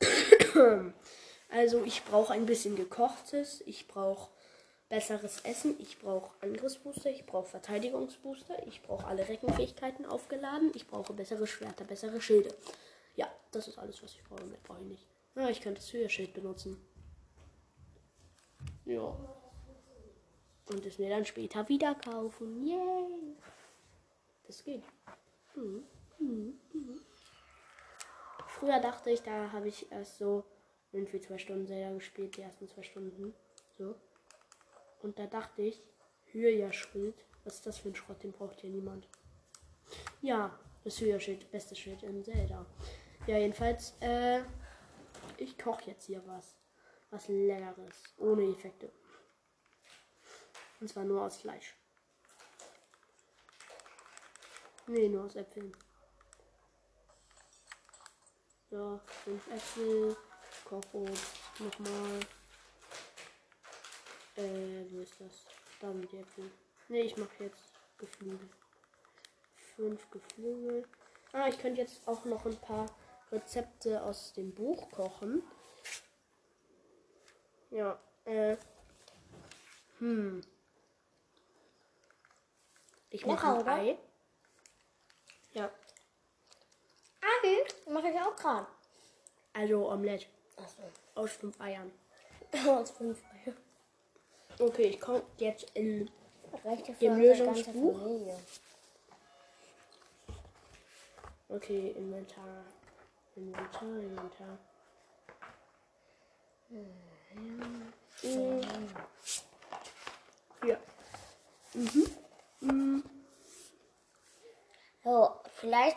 Speaker 1: Also ich brauche ein bisschen gekochtes, ich brauche besseres Essen, ich brauche Angriffsbooster, ich brauche Verteidigungsbooster, ich brauche alle Reckenfähigkeiten aufgeladen, ich brauche bessere Schwerter, bessere Schilde. Ja, das ist alles, was ich brauche. Mehr brauche ich nicht. Ja, ich könnte das Höherschild benutzen. Ja. Und es mir dann später wieder kaufen. Yay! Das geht. Mhm. Mhm. Mhm. Früher dachte ich, da habe ich erst so irgendwie zwei Stunden Zelda gespielt, die ersten zwei Stunden. So. Und da dachte ich, Hylia-Schild, was ist das für ein Schrott, den braucht hier niemand. Ja, das Hylia-Schild, beste Schild in Zelda. Ja, jedenfalls, äh, ich koche jetzt hier was. Was Leckeres. Ohne Effekte. Und zwar nur aus Fleisch. Nee, nur aus Äpfeln. So, fünf Äpfel. Kochbrot. Nochmal. Äh, wo ist das? Da sind die Äpfel. Nee, ich mache jetzt Geflügel. Fünf Geflügel. Ah, ich könnte jetzt auch noch ein paar Rezepte aus dem Buch kochen. Ja, äh. Hm. Ich mache ein
Speaker 3: oder?
Speaker 1: Ei. Ja,
Speaker 3: Ei, mache ich auch gerade.
Speaker 1: also Omelette
Speaker 3: Achso.
Speaker 1: aus fünf Eiern.
Speaker 3: Aus fünf Eier.
Speaker 1: Okay, ich komme jetzt in.
Speaker 3: Ganze
Speaker 1: Lösungsbuch? Okay, Inventar. Inventar, Inventar. Mhm. Ja.
Speaker 3: So, vielleicht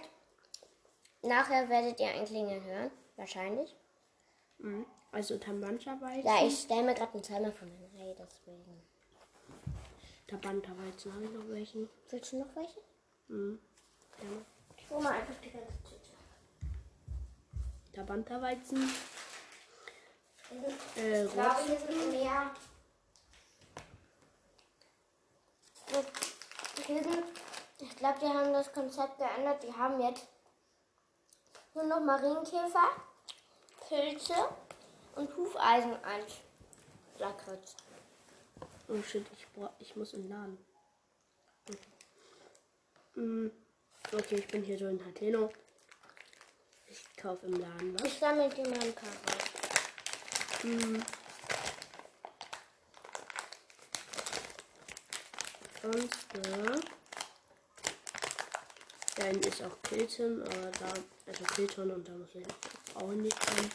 Speaker 3: nachher werdet ihr ein Klingeln hören. Wahrscheinlich.
Speaker 1: Mhm. Also Tabanterweizen.
Speaker 3: Ja, ich stelle mir gerade einen Timer von meinem Ei, deswegen.
Speaker 1: Tabanterweizen habe ich noch welchen.
Speaker 3: Willst du noch welche?
Speaker 1: Mhm. Gerne.
Speaker 3: Ich hole mal einfach die ganze Tüte.
Speaker 1: Tabanterweizen. Äh,
Speaker 3: Ich glaube,
Speaker 1: Rotz.
Speaker 3: hier sind mehr. Das- hier sind- Ich glaube, die haben das Konzept geändert. Die haben jetzt nur noch Marienkäfer, Pilze und Hufeisen als Lakritz.
Speaker 1: Oh shit, ich, brauch, ich muss im Laden. Okay. Mm, okay, ich bin hier so in Hateno. Ich kaufe im Laden was.
Speaker 3: Ich sammle die mal im Karos.
Speaker 1: Sonst, äh, da hinten ist auch Kilton, aber da, also Kilton und da muss ich auch nicht dran.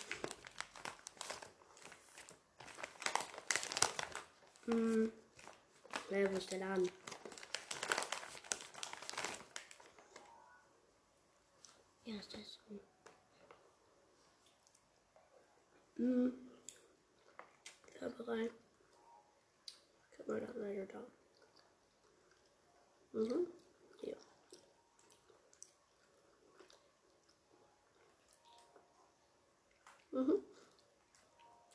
Speaker 1: Hm. Naja, wo ist der Laden? Ja, ist das. Hm. Körperei. Guck mal, da, leider da. Mhm. Hier. Mhm.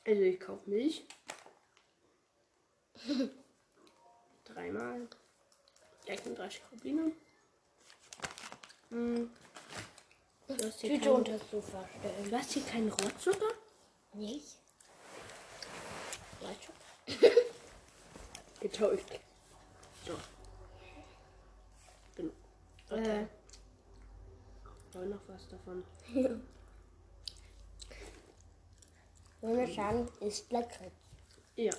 Speaker 1: Also ich kaufe Milch. Dreimal. 36 Rubine. Mhm. Du hast hier
Speaker 3: Tüte
Speaker 1: keinen,
Speaker 3: unter das Sofa stellen.
Speaker 1: du hast hier keinen Rotzucker?
Speaker 3: Nicht? Weißt du?
Speaker 1: Getauscht. So. Genau.
Speaker 3: Okay.
Speaker 1: Äh, soll noch was davon?
Speaker 3: Jonathan ist Lakritz.
Speaker 1: Ja.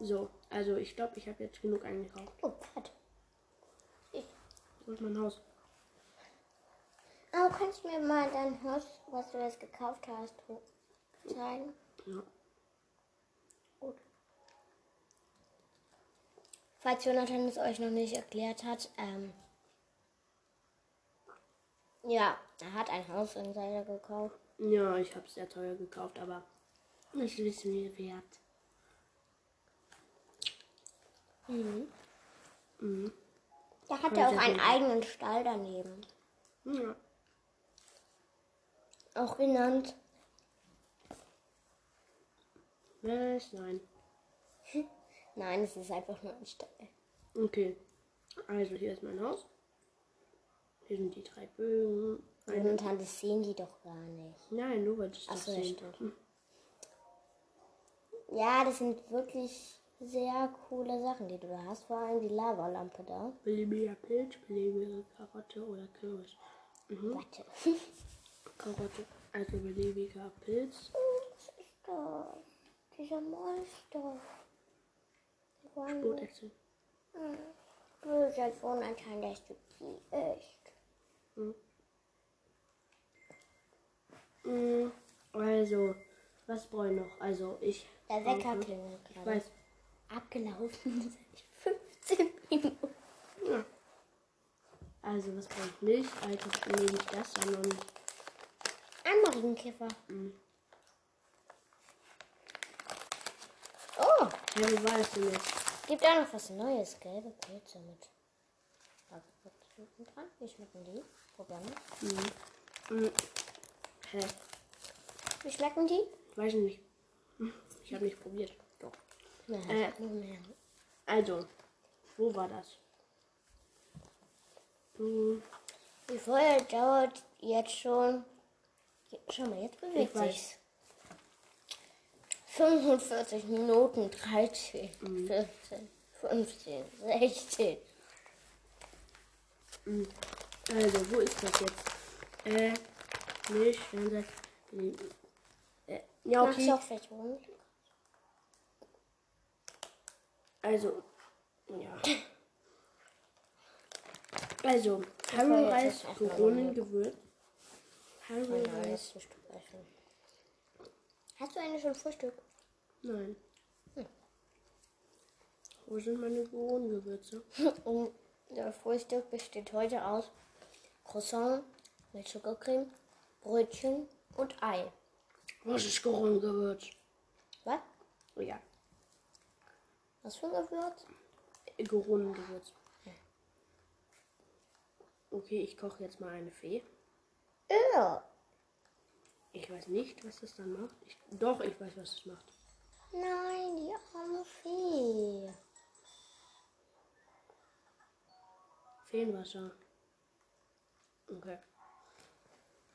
Speaker 1: So, also ich glaube, ich habe jetzt genug eingekauft.
Speaker 3: Oh, Pferd.
Speaker 1: Wo ist mein Haus?
Speaker 3: Aber kannst du mir mal dein Haus, was du jetzt gekauft hast, zeigen?
Speaker 1: Ja.
Speaker 3: Gut. Falls Jonathan es euch noch nicht erklärt hat, ähm, ja, er hat ein Haus in Zelda gekauft.
Speaker 1: Ja, ich habe es sehr teuer gekauft, aber es ist mir wert.
Speaker 3: Mhm.
Speaker 1: Mhm.
Speaker 3: Da hat
Speaker 1: Ja,
Speaker 3: er auch einen eigenen Stall daneben.
Speaker 1: Ja.
Speaker 3: Auch genannt.
Speaker 1: Was? Nein.
Speaker 3: Nein, es ist einfach nur ein Stall.
Speaker 1: Okay. Also hier ist mein Haus. Hier sind die drei Bögen. Eine.
Speaker 3: Jonathan, das sehen die doch gar nicht.
Speaker 1: Nein, du wolltest das
Speaker 3: so, ja,
Speaker 1: sehen.
Speaker 3: stimmt. Ja, das sind wirklich sehr coole Sachen, die du da hast. Vor allem die Lavalampe da.
Speaker 1: Beliebiger Pilz, beliebige Karotte oder Kürbis. Mhm.
Speaker 3: Warte.
Speaker 1: Karotte, also beliebiger Pilz.
Speaker 3: Was ist das? Dieser Monster. Die wollen
Speaker 1: Spotechse.
Speaker 3: böse Jonathan, dass du die isst.
Speaker 1: Mm, Also, was brauche ich noch? Also, ich.
Speaker 3: Der Wecker klingelt
Speaker 1: Ich
Speaker 3: gerade.
Speaker 1: weiß.
Speaker 3: Abgelaufen seit 15 Minuten.
Speaker 1: Ja. Also, was brauche ich nicht? Also, nee, nicht das, sondern.
Speaker 3: Ein Marienkäfer.
Speaker 1: Mm.
Speaker 3: Oh,
Speaker 1: Hey, wo war das denn jetzt?
Speaker 3: gibt auch noch was Neues. Gelbe Pilze mit. Hagebutten dran. Wie schmecken die? Probieren wir.
Speaker 1: Mm. Hä?
Speaker 3: Wie schmecken die?
Speaker 1: Weiß ich nicht. Ich habe nicht probiert. Doch.
Speaker 3: Ja,
Speaker 1: Äh. Also, wo war das? Mm,
Speaker 3: Die Folge dauert jetzt schon. Schau mal, jetzt bewegt
Speaker 1: Ich
Speaker 3: sich's. 45 Minuten, 13, 14, 15, 16.
Speaker 1: Also, wo ist das jetzt? Äh, Milch, Fernseh, äh, ja, okay.
Speaker 3: du auch vielleicht holen?
Speaker 1: Also, ja. Also,
Speaker 3: war
Speaker 1: Harry
Speaker 3: jetzt Nein,
Speaker 1: Reis,
Speaker 3: das Frühstück essen. Hast du eigentlich schon Frühstück?
Speaker 1: nein. Wo sind meine Koronengewürze?
Speaker 3: Und das Frühstück besteht heute aus Croissant mit Zuckercreme, Brötchen und Ei.
Speaker 1: Was ist Koronengewürz?
Speaker 3: Was?
Speaker 1: Oh ja,
Speaker 3: Was für ein Gewürz?
Speaker 1: Koronengewürz. Okay, ich koche jetzt mal eine Fee.
Speaker 3: Ja.
Speaker 1: Ich weiß nicht, was das dann macht. Ich, doch, ich weiß, was es macht.
Speaker 3: Nein, die arme Fee.
Speaker 1: Feenwasser. Okay.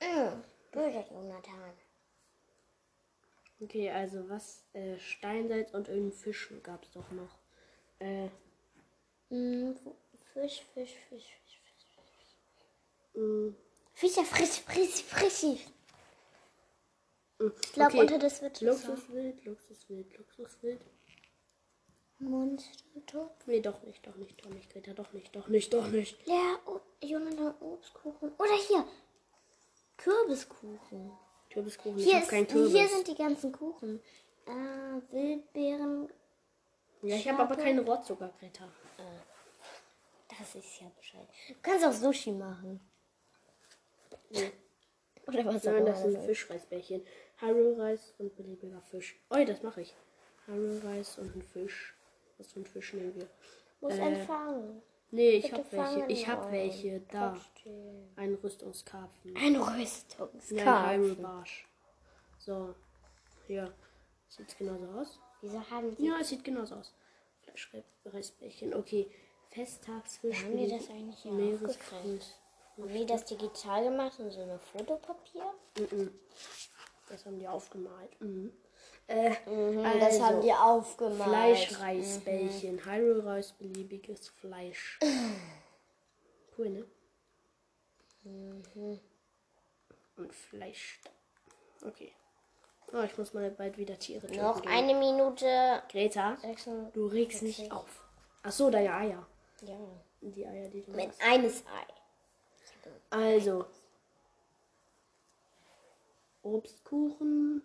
Speaker 3: Mm, böser Jonathan.
Speaker 1: Okay, also was? Äh, Steinsalz und irgendein Fisch gab es doch noch. Äh,
Speaker 3: Mm, Fisch, Fisch, Fisch, Fisch, Fisch.
Speaker 1: mh,
Speaker 3: Fischer, frisch, frisch, frisch.
Speaker 1: mh.
Speaker 3: Ich glaube,
Speaker 1: okay.
Speaker 3: unter das wird
Speaker 1: Luxuswild, Luxuswild, Luxuswild.
Speaker 3: Monstertopf.
Speaker 1: Nee, doch nicht, doch nicht, doch nicht, Greta, doch nicht, doch nicht, doch nicht.
Speaker 3: Leer, oh, Jonathan, Obstkuchen. Oder hier, Kürbiskuchen.
Speaker 1: Kürbiskuchen, ich
Speaker 3: Hier,
Speaker 1: hab
Speaker 3: ist,
Speaker 1: keinen Kürbis.
Speaker 3: hier sind die ganzen Kuchen. Äh, Wildbeeren.
Speaker 1: ja, ich habe aber keinen Rohrzucker, Greta.
Speaker 3: Das ist ja Bescheid. Du kannst auch Sushi machen.
Speaker 1: Nee.
Speaker 3: Oder was
Speaker 1: Nein, das sind Fischreisbällchen. Harrow-Reis und beliebiger Fisch. Oh, das mache ich. Harrow-Reis und ein Fisch. Was für ein Fisch nehmen wir?
Speaker 3: Muss
Speaker 1: Äh,
Speaker 3: empfangen.
Speaker 1: Nee, ich habe welche. Ich habe welche. Da.
Speaker 3: Trotzdem.
Speaker 1: Ein Rüstungskarpfen.
Speaker 3: Ein
Speaker 1: Ja, ein
Speaker 3: Rüstungskarpfen.
Speaker 1: Hyrule-Barsch. So. Hier. Sieht genauso aus?
Speaker 3: Wieso haben sie...
Speaker 1: Ja, es sieht genauso aus. Fleischreisbällchen. Okay. Festtagsfisch.
Speaker 3: Haben die das eigentlich
Speaker 1: Meeresgrüß.
Speaker 3: Die das digital gemacht in so einem Fotopapier?
Speaker 1: Mhm. Das haben die aufgemalt. Mhm. Äh,
Speaker 3: das haben
Speaker 1: also,
Speaker 3: die aufgemalt.
Speaker 1: Fleischreisbällchen. Hyrule-Reis, beliebiges Fleisch. Cool, ne? Und Fleisch. Okay. Oh, ich muss mal bald wieder Tiere töten
Speaker 3: Noch
Speaker 1: gehen.
Speaker 3: eine Minute.
Speaker 1: Greta,
Speaker 3: Sechs-
Speaker 1: du regst nicht auf. Ach so, deine Eier.
Speaker 3: Ja.
Speaker 1: Die Eier, die du
Speaker 3: Mit
Speaker 1: hast.
Speaker 3: eines Ei.
Speaker 1: Also. Obstkuchen.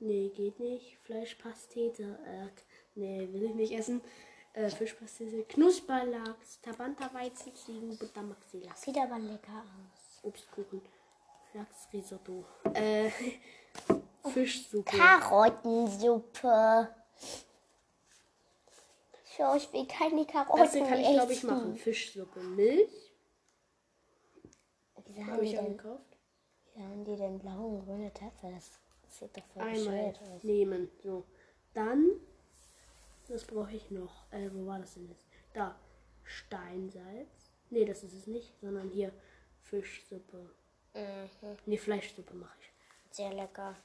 Speaker 1: Nee, geht nicht. Fleischpastete. Äh, nee, will ich nicht essen. Äh, Fischpastete. Knusperlachs. Tabanta-Weizen, Ziegen, Butter, Maxi-Lachs.
Speaker 3: Sieht aber lecker aus.
Speaker 1: Obstkuchen. Lachsrisotto. Äh, Fischsuppe.
Speaker 3: Karottensuppe. Schau, ich will keine Karotten
Speaker 1: Das kann ich, glaube ich, machen. Fischsuppe. Milch.
Speaker 3: Wieso
Speaker 1: Habe
Speaker 3: haben, die
Speaker 1: ich
Speaker 3: denn,
Speaker 1: eingekauft.
Speaker 3: wieso haben die denn blaue und grüne Töpfe? Das sieht doch voll
Speaker 1: Einmal
Speaker 3: bescheuert aus.
Speaker 1: nehmen. So. Dann, was brauche ich noch? Äh, wo war das denn jetzt? Da. Steinsalz. Nee, das ist es nicht, sondern hier Fischsuppe.
Speaker 3: Mhm.
Speaker 1: Nee, Fleischsuppe mache ich.
Speaker 3: Sehr lecker.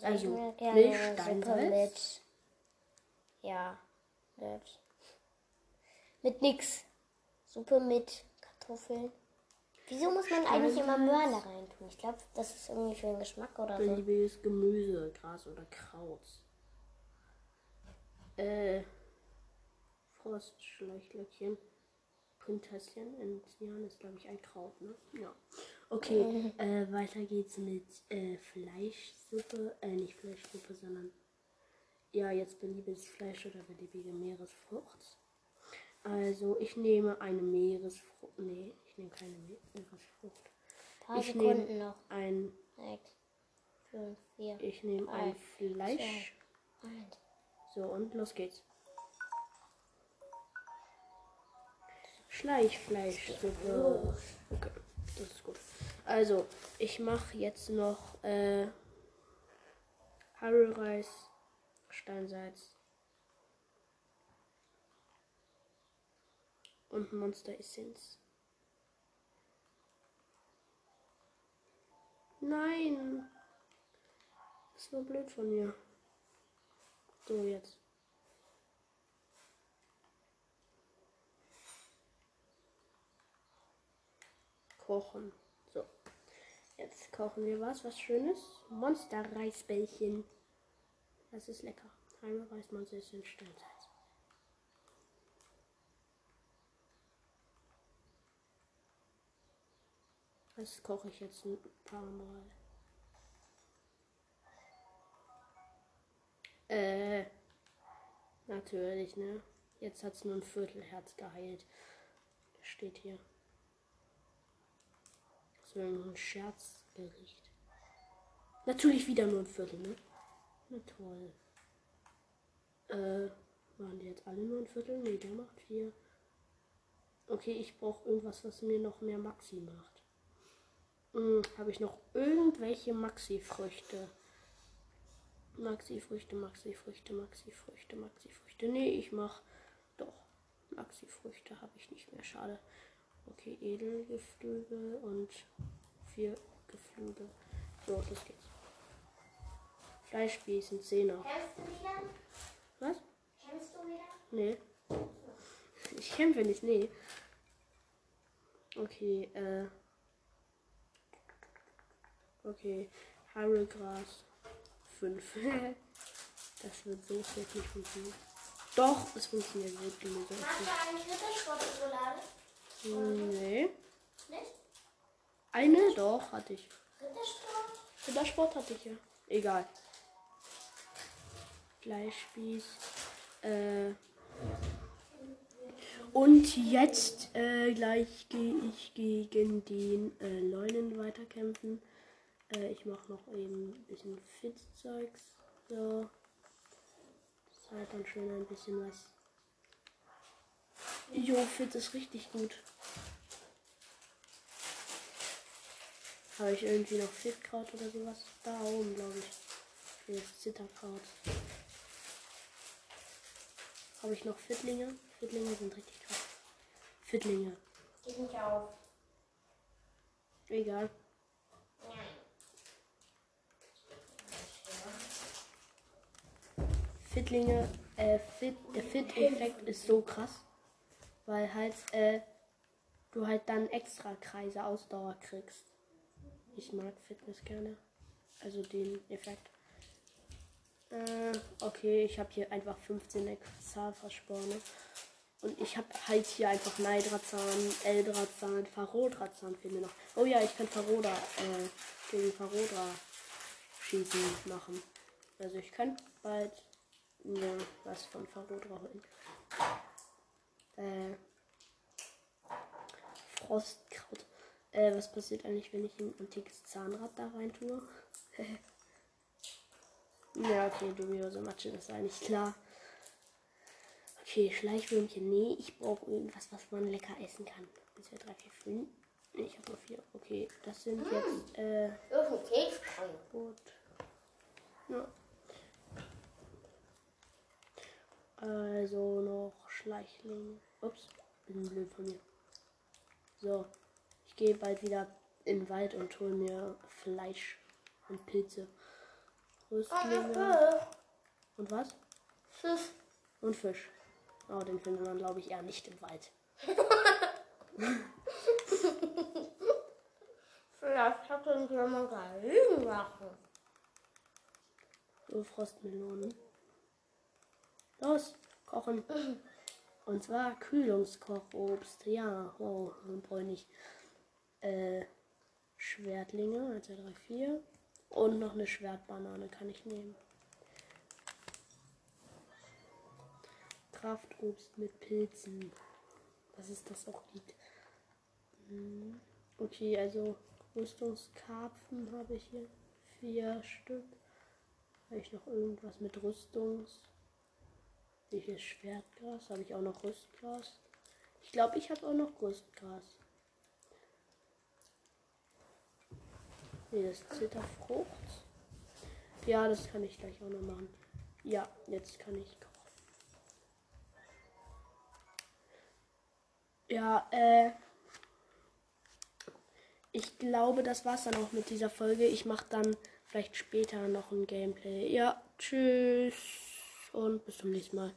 Speaker 1: Also,
Speaker 3: ich mir gerne
Speaker 1: Milch,
Speaker 3: Suppe
Speaker 1: Steinsalz.
Speaker 3: mit. Ja, mit. Mit nix. Suppe mit Kartoffeln. Wieso muss man eigentlich immer Möhren da rein tun? Ich glaube, das ist irgendwie für den Geschmack oder so.
Speaker 1: Beliebiges Gemüse, Gras oder Kraut. Äh, Frostschleichlöckchen. Prinzesschen in Jahren ist, glaube ich, ein Kraut, ne? Ja. Okay, äh, weiter geht's mit äh, Fleischsuppe. Äh, nicht Fleischsuppe, sondern ja, jetzt beliebiges Fleisch oder beliebige Meeresfrucht. Also, ich nehme eine Meeresfrucht. Nee, ich nehme keine.
Speaker 3: Ein paar
Speaker 1: Ich
Speaker 3: Sekunden
Speaker 1: nehme
Speaker 3: noch.
Speaker 1: ein,
Speaker 3: Sechs, fünf, vier,
Speaker 1: ich nehme ein Fleisch.
Speaker 3: eins.
Speaker 1: So, und los geht's. Schleichfleischsuppe. Okay, das ist gut. Also, ich mache jetzt noch äh, Harelreis, Steinsalz und Monster Essenz. Nein. Das war blöd von mir. So, jetzt. Kochen. So. Jetzt kochen wir was, was Schönes. Monster-Reisbällchen. Das ist lecker. Einmal Reismonster ist in Steinsalz. Das koche ich jetzt ein paar Mal. Äh, natürlich, ne? Jetzt hat es nur ein Viertelherz geheilt. Das steht hier. Nur ein Scherzgericht. Natürlich wieder nur ein Viertel, ne? Na toll. Äh, waren die jetzt alle nur ein Viertel? Ne, der macht vier. Okay, ich brauche irgendwas, was mir noch mehr Maxi macht. Hm, Habe ich noch irgendwelche Maxi-Früchte? Maxi-Früchte, Maxi-Früchte, Maxi-Früchte, Maxi-Früchte. Nee, ich mach doch. Maxi-Früchte habe ich nicht mehr. Schade. Okay, Edelgeflügel und vier Geflügel. So, das geht's. Fleischspießen, Zehner.
Speaker 3: Kämpfst du wieder?
Speaker 1: Was?
Speaker 3: Kämpfst du wieder?
Speaker 1: Nee. Ich kämpfe nicht, nee. Okay, äh. Okay, Harrelgras 5. das wird so schlecht nicht funktionieren. Doch, es funktioniert gut. Gemüse.
Speaker 3: Hast du eigentlich Rittersport-Schokolade?
Speaker 1: Nee.
Speaker 3: Nicht?
Speaker 1: Eine? Doch, hatte ich.
Speaker 3: Rittersport?
Speaker 1: Rittersport hatte ich ja. Egal. Fleischspieß. Äh. Und jetzt äh, gleich gehe ich gegen den äh, Leunen weiterkämpfen. Äh, ich mache noch eben ein bisschen Fit-Zeugs. So. Das ist halt dann schön ein bisschen was. Jo, Fit ist richtig gut. Habe ich irgendwie noch Fitkraut oder sowas? Da oben, glaube ich. Das ist Zitterkraut. Habe ich noch Fittlinge? Fittlinge sind richtig krass. Fittlinge.
Speaker 3: Gib nicht auf.
Speaker 1: Egal. Fittlinge, äh, Fit, der Fit-Effekt ist so krass, weil halt, äh, du halt dann extra Kreise Ausdauer kriegst. Ich mag Fitness gerne. Also den Effekt. Äh, okay, ich habe hier einfach 15 Exalfasporne. Und ich habe halt hier einfach Neidrazan, Eldrazan, Farodrazan fehlen mir noch. Oh ja, ich kann Faroda, äh, gegen Farodra schießen machen. Also ich kann bald ja, was von Farodra holen. Äh, Frostkraut. Äh, was passiert eigentlich, wenn ich ein antikes Zahnrad da rein tue? ja, okay, dubiose Matsche, das ist eigentlich klar. Okay, Schleichwürmchen. Nee, ich brauche irgendwas, was man lecker essen kann. 1, 2, 3, 4, 5. Nee, ich habe nur 4. Okay, das sind jetzt, äh,
Speaker 3: Irgendein Keks.
Speaker 1: Gut. Ja. Also noch Schleichling. Ups, bin blöd von mir. So, ich gehe bald wieder in den Wald und hole mir Fleisch und Pilze. Rüstlinge. Und was?
Speaker 3: Fisch.
Speaker 1: Und Fisch. Oh, den findet man, glaube ich, eher nicht im Wald.
Speaker 3: Vielleicht hat uns jemand dagegen machen.
Speaker 1: So Frostmelonen. Los, kochen. Und zwar Kühlungskochobst. Ja, wow, und brauche ich. Äh, Schwertlinge, 1, 2, 3, 4. Und noch eine Schwertbanane kann ich nehmen. Kraftobst mit Pilzen. Was ist das auch gibt. Hm. Okay, also Rüstungskarpfen habe ich hier. Vier Stück. Habe ich noch irgendwas mit Rüstungs. Hier ist Schwertgras. Habe ich auch noch Rüstgras. Ich glaube, ich habe auch noch Rüstgras. Das ist Zitterfrucht. Ja, das kann ich gleich auch noch machen. Ja, jetzt kann ich kochen. Ja, äh. ich glaube, das war's dann auch mit dieser Folge. Ich mache dann vielleicht später noch ein Gameplay. Ja, tschüss und bis zum nächsten Mal.